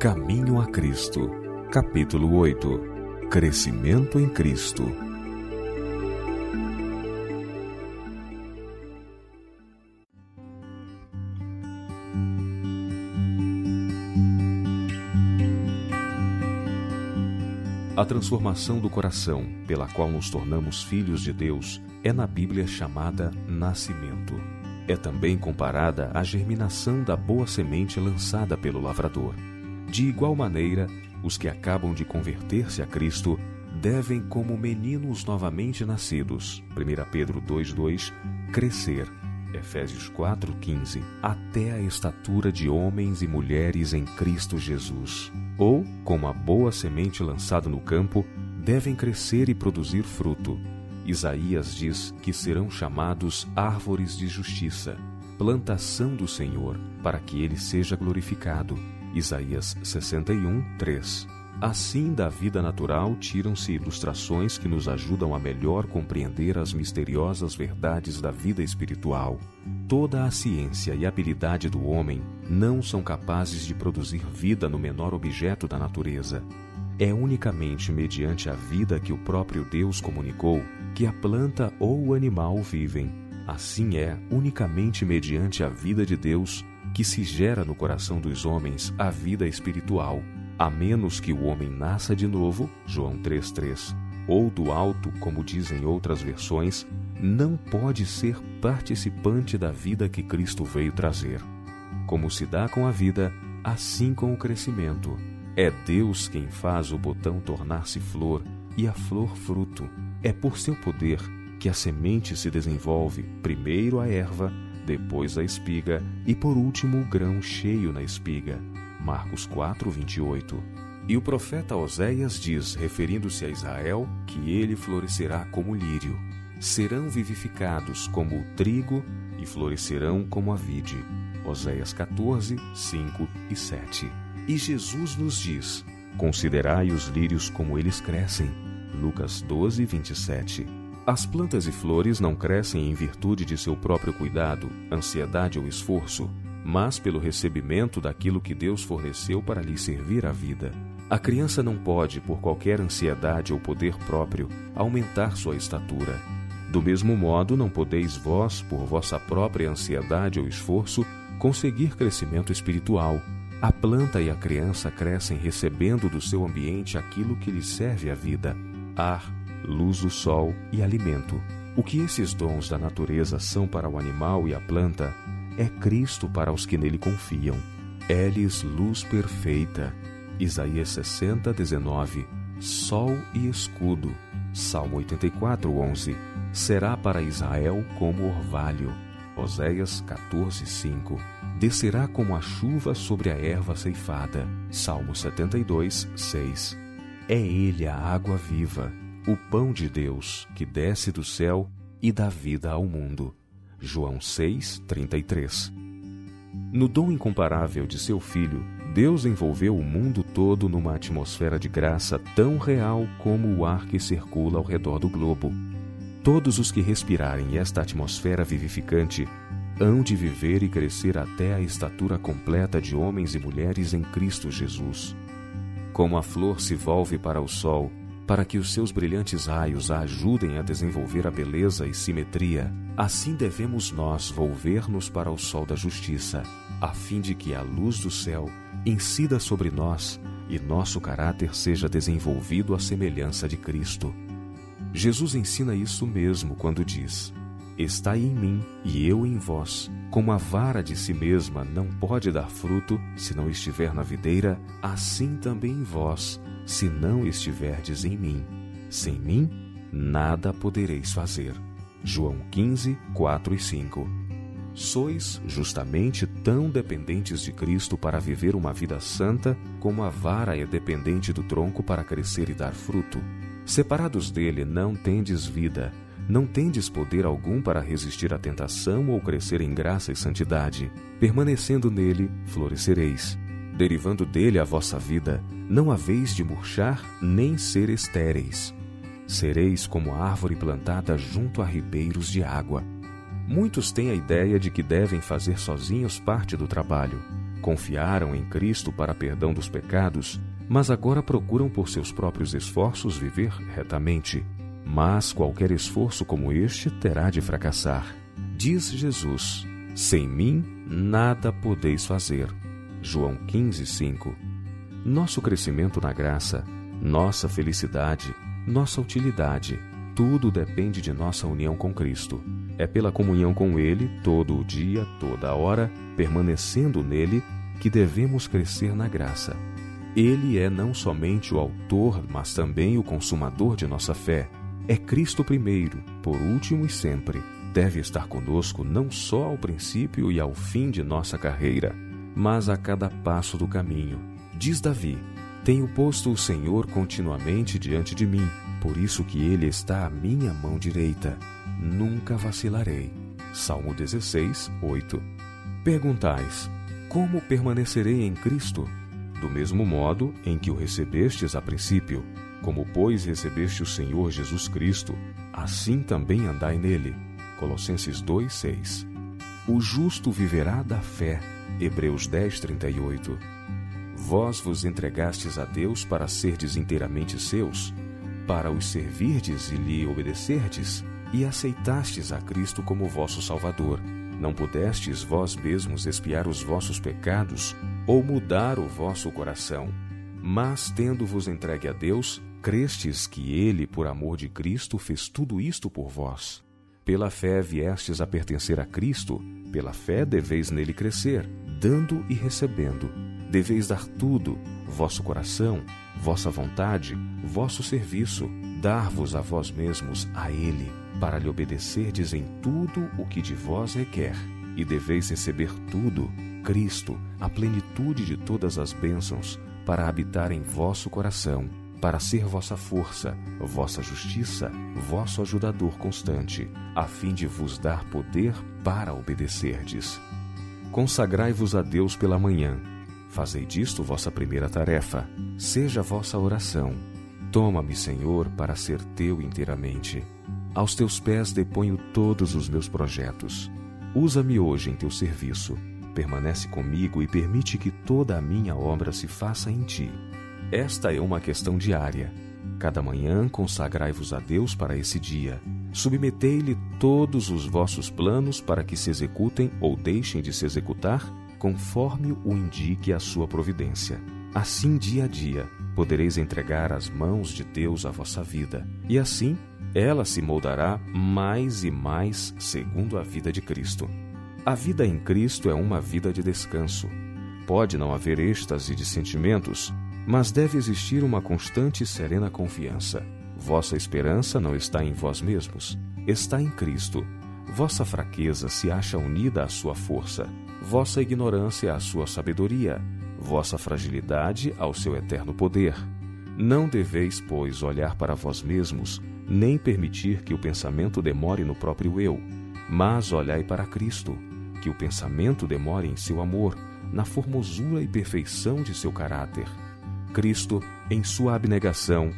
Caminho a Cristo, capítulo 8 Crescimento em Cristo. A transformação do coração, pela qual nos tornamos filhos de Deus, é na Bíblia chamada nascimento. É também comparada à germinação da boa semente lançada pelo lavrador. De igual maneira, os que acabam de converter-se a Cristo devem, como meninos novamente nascidos, 1 Pedro 2,2, crescer, Efésios 4,15, até a estatura de homens e mulheres em Cristo Jesus. Ou, como a boa semente lançada no campo, devem crescer e produzir fruto, Isaías diz que serão chamados árvores de justiça, plantação do Senhor, para que ele seja glorificado. Isaías 61, 3. Assim, da vida natural tiram-se ilustrações que nos ajudam a melhor compreender as misteriosas verdades da vida espiritual. Toda a ciência e habilidade do homem não são capazes de produzir vida no menor objeto da natureza. É unicamente mediante a vida que o próprio Deus comunicou que a planta ou o animal vivem. Assim é unicamente mediante a vida de Deus que se gera no coração dos homens a vida espiritual, a menos que o homem nasça de novo, João 3:3, ou do alto, como dizem outras versões, não pode ser participante da vida que Cristo veio trazer. Como se dá com a vida, assim com o crescimento. É Deus quem faz o botão tornar-se flor e a flor fruto. É por seu poder que a semente se desenvolve, primeiro a erva, depois a espiga e por último o grão cheio na espiga. Marcos 4, 28. E o profeta Oséias diz, referindo-se a Israel, que ele florescerá como lírio. Serão vivificados como o trigo e florescerão como a vide. Oséias 14, 5 e 7. E Jesus nos diz: Considerai os lírios como eles crescem Lucas 12, 27. As plantas e flores não crescem em virtude de seu próprio cuidado, ansiedade ou esforço, mas pelo recebimento daquilo que Deus forneceu para lhe servir a vida. A criança não pode, por qualquer ansiedade ou poder próprio, aumentar sua estatura. Do mesmo modo, não podeis vós, por vossa própria ansiedade ou esforço, conseguir crescimento espiritual. A planta e a criança crescem recebendo do seu ambiente aquilo que lhes serve a vida ar, luz do sol e alimento. O que esses dons da natureza são para o animal e a planta, é Cristo para os que nele confiam. É-lhes luz perfeita. Isaías 60, 19. Sol e escudo. Salmo 84, 11. Será para Israel como orvalho. Oséias 14, 5. Descerá como a chuva sobre a erva ceifada. Salmo 72, 6. É ele a água viva, o pão de Deus que desce do céu e dá vida ao mundo. João 6, 33. No dom incomparável de seu Filho, Deus envolveu o mundo todo numa atmosfera de graça tão real como o ar que circula ao redor do globo. Todos os que respirarem esta atmosfera vivificante hão de viver e crescer até a estatura completa de homens e mulheres em Cristo Jesus. Como a flor se volve para o sol, para que os seus brilhantes raios a ajudem a desenvolver a beleza e simetria, assim devemos nós volver-nos para o sol da justiça, a fim de que a luz do céu incida sobre nós e nosso caráter seja desenvolvido à semelhança de Cristo. Jesus ensina isso mesmo quando diz: Estai em mim e eu em vós. Como a vara de si mesma não pode dar fruto se não estiver na videira, assim também em vós, se não estiverdes em mim. Sem mim, nada podereis fazer. João 15, 4 e 5. Sois justamente tão dependentes de Cristo para viver uma vida santa como a vara é dependente do tronco para crescer e dar fruto. Separados dele, não tendes vida não tendes poder algum para resistir à tentação ou crescer em graça e santidade. Permanecendo nele, florescereis. Derivando dele a vossa vida, não haveis de murchar nem ser estéreis. Sereis como árvore plantada junto a ribeiros de água. Muitos têm a ideia de que devem fazer sozinhos parte do trabalho. Confiaram em Cristo para perdão dos pecados, mas agora procuram por seus próprios esforços viver retamente. Mas qualquer esforço como este terá de fracassar. Diz Jesus: Sem mim nada podeis fazer. João 15, 5. Nosso crescimento na graça, nossa felicidade, nossa utilidade, tudo depende de nossa união com Cristo. É pela comunhão com Ele, todo o dia, toda a hora, permanecendo nele, que devemos crescer na graça. Ele é não somente o autor, mas também o consumador de nossa fé. É Cristo primeiro, por último e sempre. Deve estar conosco não só ao princípio e ao fim de nossa carreira, mas a cada passo do caminho. Diz Davi: Tenho posto o Senhor continuamente diante de mim, por isso que ele está à minha mão direita. Nunca vacilarei. Salmo 16, 8. Perguntais: Como permanecerei em Cristo? do mesmo modo em que o recebestes a princípio. Como, pois, recebeste o Senhor Jesus Cristo, assim também andai nele. Colossenses 2:6. O justo viverá da fé. Hebreus 10:38. Vós vos entregastes a Deus para serdes inteiramente seus, para os servirdes e lhe obedecerdes, e aceitastes a Cristo como vosso Salvador. Não pudestes vós mesmos expiar os vossos pecados ou mudar o vosso coração. Mas, tendo-vos entregue a Deus, crestes que Ele, por amor de Cristo, fez tudo isto por vós. Pela fé viestes a pertencer a Cristo, pela fé deveis nele crescer, dando e recebendo. Deveis dar tudo, vosso coração, vossa vontade, vosso serviço, dar-vos a vós mesmos a Ele, para lhe obedecerdes em tudo o que de vós requer. E deveis receber tudo, Cristo, a plenitude de todas as bênçãos, para habitar em vosso coração, para ser vossa força, vossa justiça, vosso ajudador constante, a fim de vos dar poder para obedecerdes. Consagrai-vos a Deus pela manhã. Fazei disto vossa primeira tarefa. Seja vossa oração. Toma-me, Senhor, para ser teu inteiramente. Aos teus pés deponho todos os meus projetos. Usa-me hoje em teu serviço permanece comigo e permite que toda a minha obra se faça em ti. Esta é uma questão diária. Cada manhã consagrai-vos a Deus para esse dia. Submetei-lhe todos os vossos planos para que se executem ou deixem de se executar, conforme o indique a sua providência. Assim, dia a dia, podereis entregar às mãos de Deus a vossa vida, e assim ela se moldará mais e mais segundo a vida de Cristo. A vida em Cristo é uma vida de descanso. Pode não haver êxtase de sentimentos, mas deve existir uma constante e serena confiança. Vossa esperança não está em vós mesmos, está em Cristo. Vossa fraqueza se acha unida à sua força, vossa ignorância à sua sabedoria, vossa fragilidade ao seu eterno poder. Não deveis, pois, olhar para vós mesmos, nem permitir que o pensamento demore no próprio eu, mas olhai para Cristo que o pensamento demore em seu amor, na formosura e perfeição de seu caráter. Cristo em sua abnegação,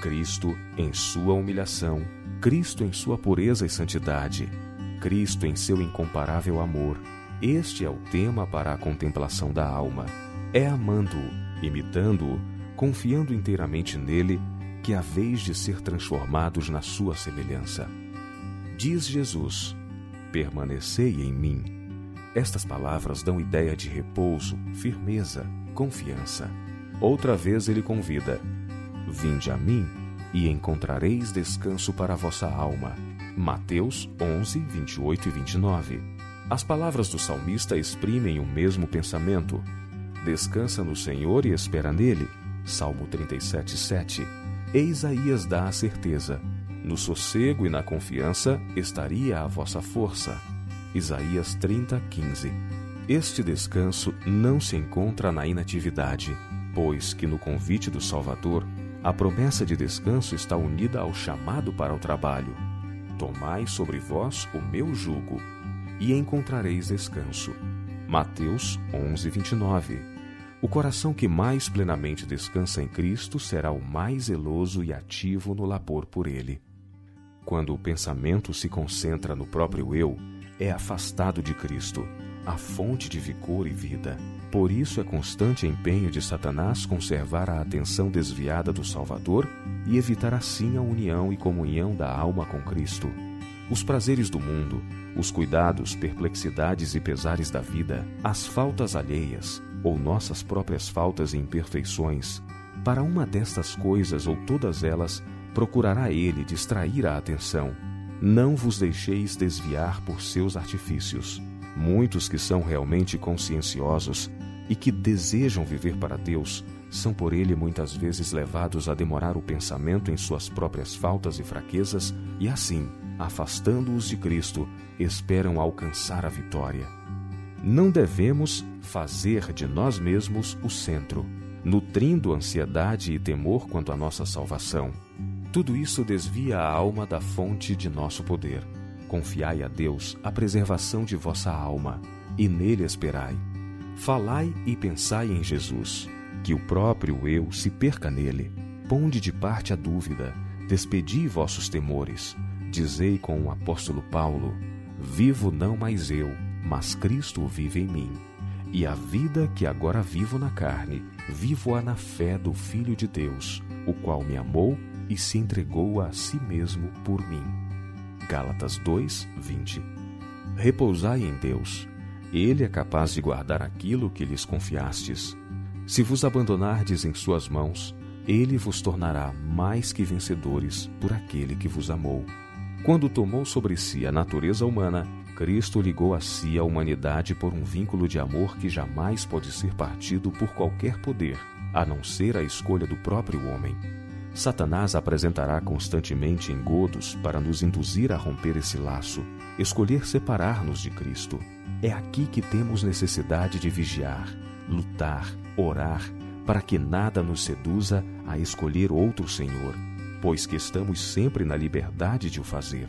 Cristo em sua humilhação, Cristo em sua pureza e santidade, Cristo em seu incomparável amor. Este é o tema para a contemplação da alma. É amando-o, imitando-o, confiando inteiramente nele, que a vez de ser transformados na sua semelhança. Diz Jesus: Permanecei em mim estas palavras dão ideia de repouso, firmeza, confiança. Outra vez ele convida: Vinde a mim e encontrareis descanso para a vossa alma. Mateus 11, 28 e 29. As palavras do salmista exprimem o mesmo pensamento. Descansa no Senhor e espera nele. Salmo 37, 7. E Isaías dá a certeza: No sossego e na confiança estaria a vossa força. Isaías 30, 15. Este descanso não se encontra na inatividade, pois que no convite do Salvador, a promessa de descanso está unida ao chamado para o trabalho. Tomai sobre vós o meu jugo, e encontrareis descanso. Mateus 11, 29. O coração que mais plenamente descansa em Cristo será o mais zeloso e ativo no labor por ele. Quando o pensamento se concentra no próprio eu, é afastado de Cristo. A fonte de vigor e vida. Por isso é constante empenho de Satanás conservar a atenção desviada do Salvador e evitar assim a união e comunhão da alma com Cristo. Os prazeres do mundo, os cuidados, perplexidades e pesares da vida, as faltas alheias ou nossas próprias faltas e imperfeições, para uma destas coisas ou todas elas, procurará ele distrair a atenção. Não vos deixeis desviar por seus artifícios. Muitos que são realmente conscienciosos e que desejam viver para Deus são por ele muitas vezes levados a demorar o pensamento em suas próprias faltas e fraquezas e assim, afastando-os de Cristo, esperam alcançar a vitória. Não devemos fazer de nós mesmos o centro, nutrindo ansiedade e temor quanto à nossa salvação. Tudo isso desvia a alma da fonte de nosso poder. Confiai a Deus a preservação de vossa alma, e nele esperai. Falai e pensai em Jesus, que o próprio eu se perca nele. Ponde de parte a dúvida, despedi vossos temores. Dizei com o apóstolo Paulo: Vivo não mais eu, mas Cristo vive em mim. E a vida que agora vivo na carne, vivo-a na fé do Filho de Deus, o qual me amou e se entregou a si mesmo por mim. Gálatas 2, 20. Repousai em Deus. Ele é capaz de guardar aquilo que lhes confiastes. Se vos abandonardes em suas mãos, ele vos tornará mais que vencedores por aquele que vos amou. Quando tomou sobre si a natureza humana, Cristo ligou a si a humanidade por um vínculo de amor que jamais pode ser partido por qualquer poder, a não ser a escolha do próprio homem. Satanás apresentará constantemente engodos para nos induzir a romper esse laço, escolher separar-nos de Cristo. É aqui que temos necessidade de vigiar, lutar, orar, para que nada nos seduza a escolher outro Senhor, pois que estamos sempre na liberdade de o fazer.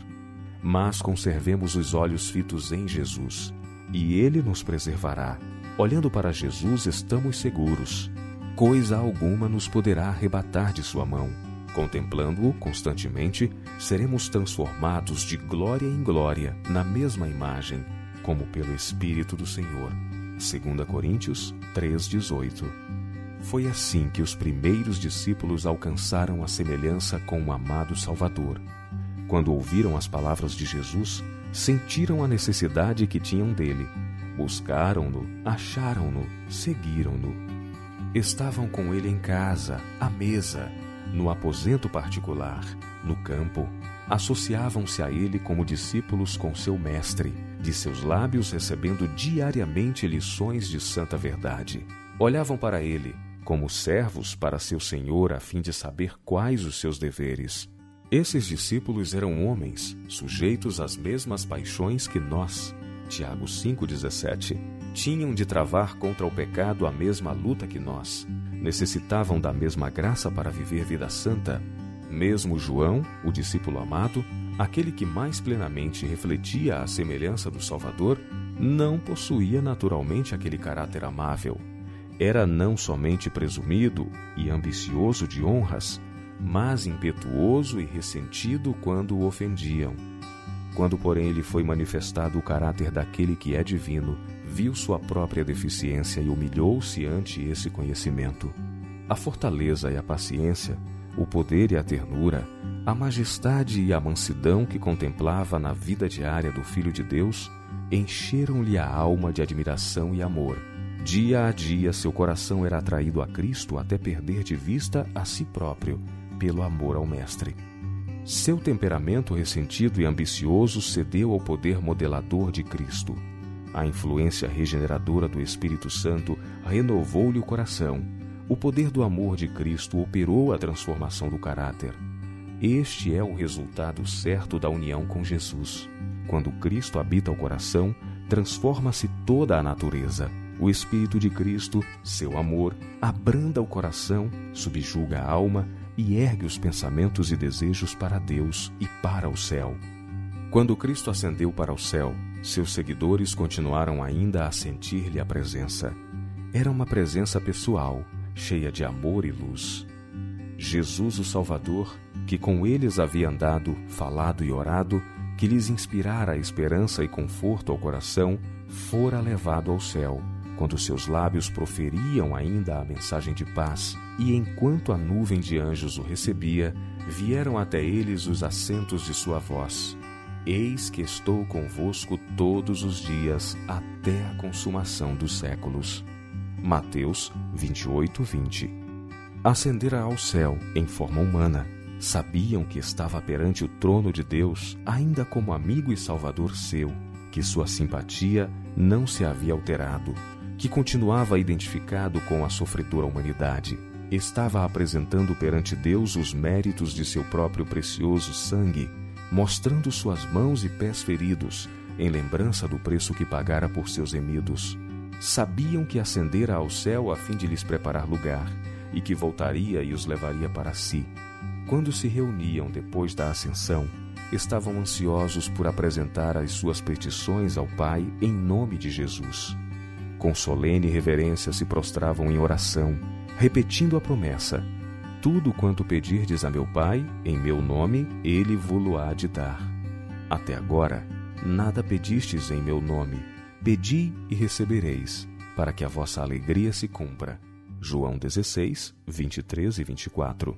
Mas conservemos os olhos fitos em Jesus, e Ele nos preservará. Olhando para Jesus, estamos seguros coisa alguma nos poderá arrebatar de sua mão. Contemplando-o constantemente, seremos transformados de glória em glória na mesma imagem, como pelo Espírito do Senhor. 2 Coríntios 3,18 Foi assim que os primeiros discípulos alcançaram a semelhança com o amado Salvador. Quando ouviram as palavras de Jesus, sentiram a necessidade que tinham dele. Buscaram-no, acharam-no, seguiram-no estavam com ele em casa, à mesa, no aposento particular, no campo. Associavam-se a ele como discípulos com seu mestre, de seus lábios recebendo diariamente lições de santa verdade. Olhavam para ele como servos para seu senhor a fim de saber quais os seus deveres. Esses discípulos eram homens, sujeitos às mesmas paixões que nós. Tiago 5,17 tinham de travar contra o pecado a mesma luta que nós. Necessitavam da mesma graça para viver vida santa. Mesmo João, o discípulo amado, aquele que mais plenamente refletia a semelhança do Salvador, não possuía naturalmente aquele caráter amável. Era não somente presumido e ambicioso de honras, mas impetuoso e ressentido quando o ofendiam. Quando, porém, lhe foi manifestado o caráter daquele que é divino, viu sua própria deficiência e humilhou-se ante esse conhecimento. A fortaleza e a paciência, o poder e a ternura, a majestade e a mansidão que contemplava na vida diária do Filho de Deus encheram-lhe a alma de admiração e amor. Dia a dia seu coração era atraído a Cristo até perder de vista a si próprio, pelo amor ao Mestre. Seu temperamento ressentido e ambicioso cedeu ao poder modelador de Cristo. A influência regeneradora do Espírito Santo renovou-lhe o coração. O poder do amor de Cristo operou a transformação do caráter. Este é o resultado certo da união com Jesus. Quando Cristo habita o coração, transforma-se toda a natureza. O Espírito de Cristo, seu amor, abranda o coração, subjuga a alma e ergue os pensamentos e desejos para Deus e para o céu. Quando Cristo ascendeu para o céu, seus seguidores continuaram ainda a sentir-lhe a presença. Era uma presença pessoal, cheia de amor e luz. Jesus, o Salvador, que com eles havia andado, falado e orado, que lhes inspirara esperança e conforto ao coração, fora levado ao céu, quando seus lábios proferiam ainda a mensagem de paz, e enquanto a nuvem de anjos o recebia, vieram até eles os assentos de sua voz. Eis que estou convosco todos os dias até a consumação dos séculos. Mateus 28, 20. Ascendera ao céu em forma humana. Sabiam que estava perante o trono de Deus, ainda como amigo e salvador seu, que sua simpatia não se havia alterado, que continuava identificado com a sofredora humanidade. Estava apresentando perante Deus os méritos de seu próprio precioso sangue, mostrando suas mãos e pés feridos, em lembrança do preço que pagara por seus remidos. Sabiam que ascendera ao céu a fim de lhes preparar lugar, e que voltaria e os levaria para si. Quando se reuniam depois da ascensão, estavam ansiosos por apresentar as suas petições ao Pai em nome de Jesus. Com solene reverência se prostravam em oração, repetindo a promessa: Tudo quanto pedirdes a meu Pai, em meu nome, ele vo-lo há de dar. Até agora, nada pedistes em meu nome. Pedi e recebereis, para que a vossa alegria se cumpra. João 16, 23 e 24.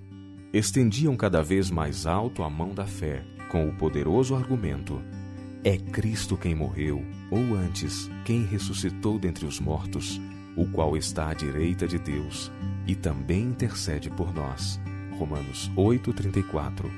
Estendiam cada vez mais alto a mão da fé, com o poderoso argumento: É Cristo quem morreu, ou antes, quem ressuscitou dentre os mortos, o qual está à direita de Deus e também intercede por nós. Romanos 8:34.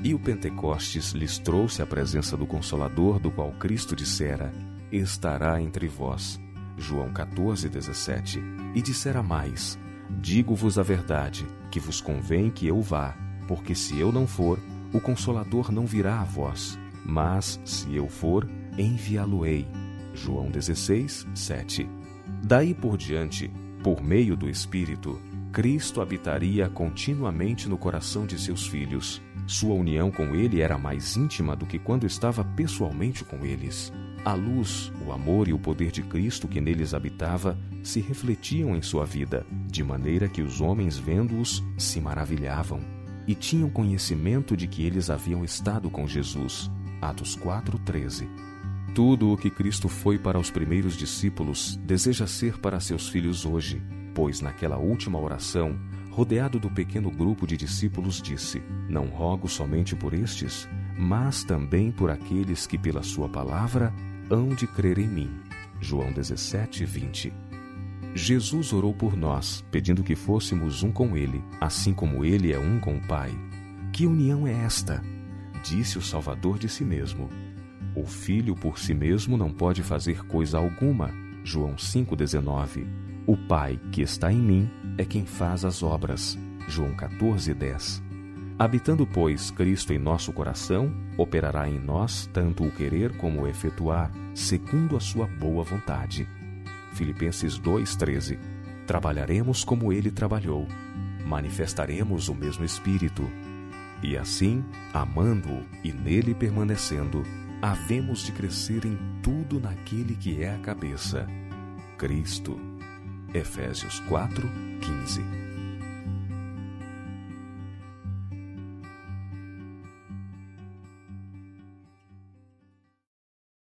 E o Pentecostes lhes trouxe a presença do Consolador, do qual Cristo dissera: Estará entre vós. João 14:17. E dissera mais: Digo-vos a verdade, que vos convém que eu vá, porque se eu não for, o Consolador não virá a vós, mas se eu for, enviá-lo-ei. João 16, 7. Daí por diante, por meio do Espírito, Cristo habitaria continuamente no coração de seus filhos. Sua união com ele era mais íntima do que quando estava pessoalmente com eles. A luz, o amor e o poder de Cristo que neles habitava se refletiam em sua vida, de maneira que os homens vendo-os se maravilhavam e tinham conhecimento de que eles haviam estado com Jesus. Atos 4:13. Tudo o que Cristo foi para os primeiros discípulos deseja ser para seus filhos hoje, pois naquela última oração, rodeado do pequeno grupo de discípulos, disse: Não rogo somente por estes, mas também por aqueles que pela sua palavra hão de crer em mim. João 17, 20. Jesus orou por nós, pedindo que fôssemos um com Ele, assim como Ele é um com o Pai. Que união é esta? Disse o Salvador de si mesmo. O Filho por si mesmo não pode fazer coisa alguma. João 5,19. O Pai que está em mim é quem faz as obras. João 14,10. Habitando, pois, Cristo em nosso coração, operará em nós tanto o querer como o efetuar, segundo a sua boa vontade. Filipenses 2,13. Trabalharemos como ele trabalhou, manifestaremos o mesmo Espírito. E assim, amando-o e nele permanecendo, havemos de crescer em tudo naquele que é a cabeça, Cristo. Efésios 4, 15.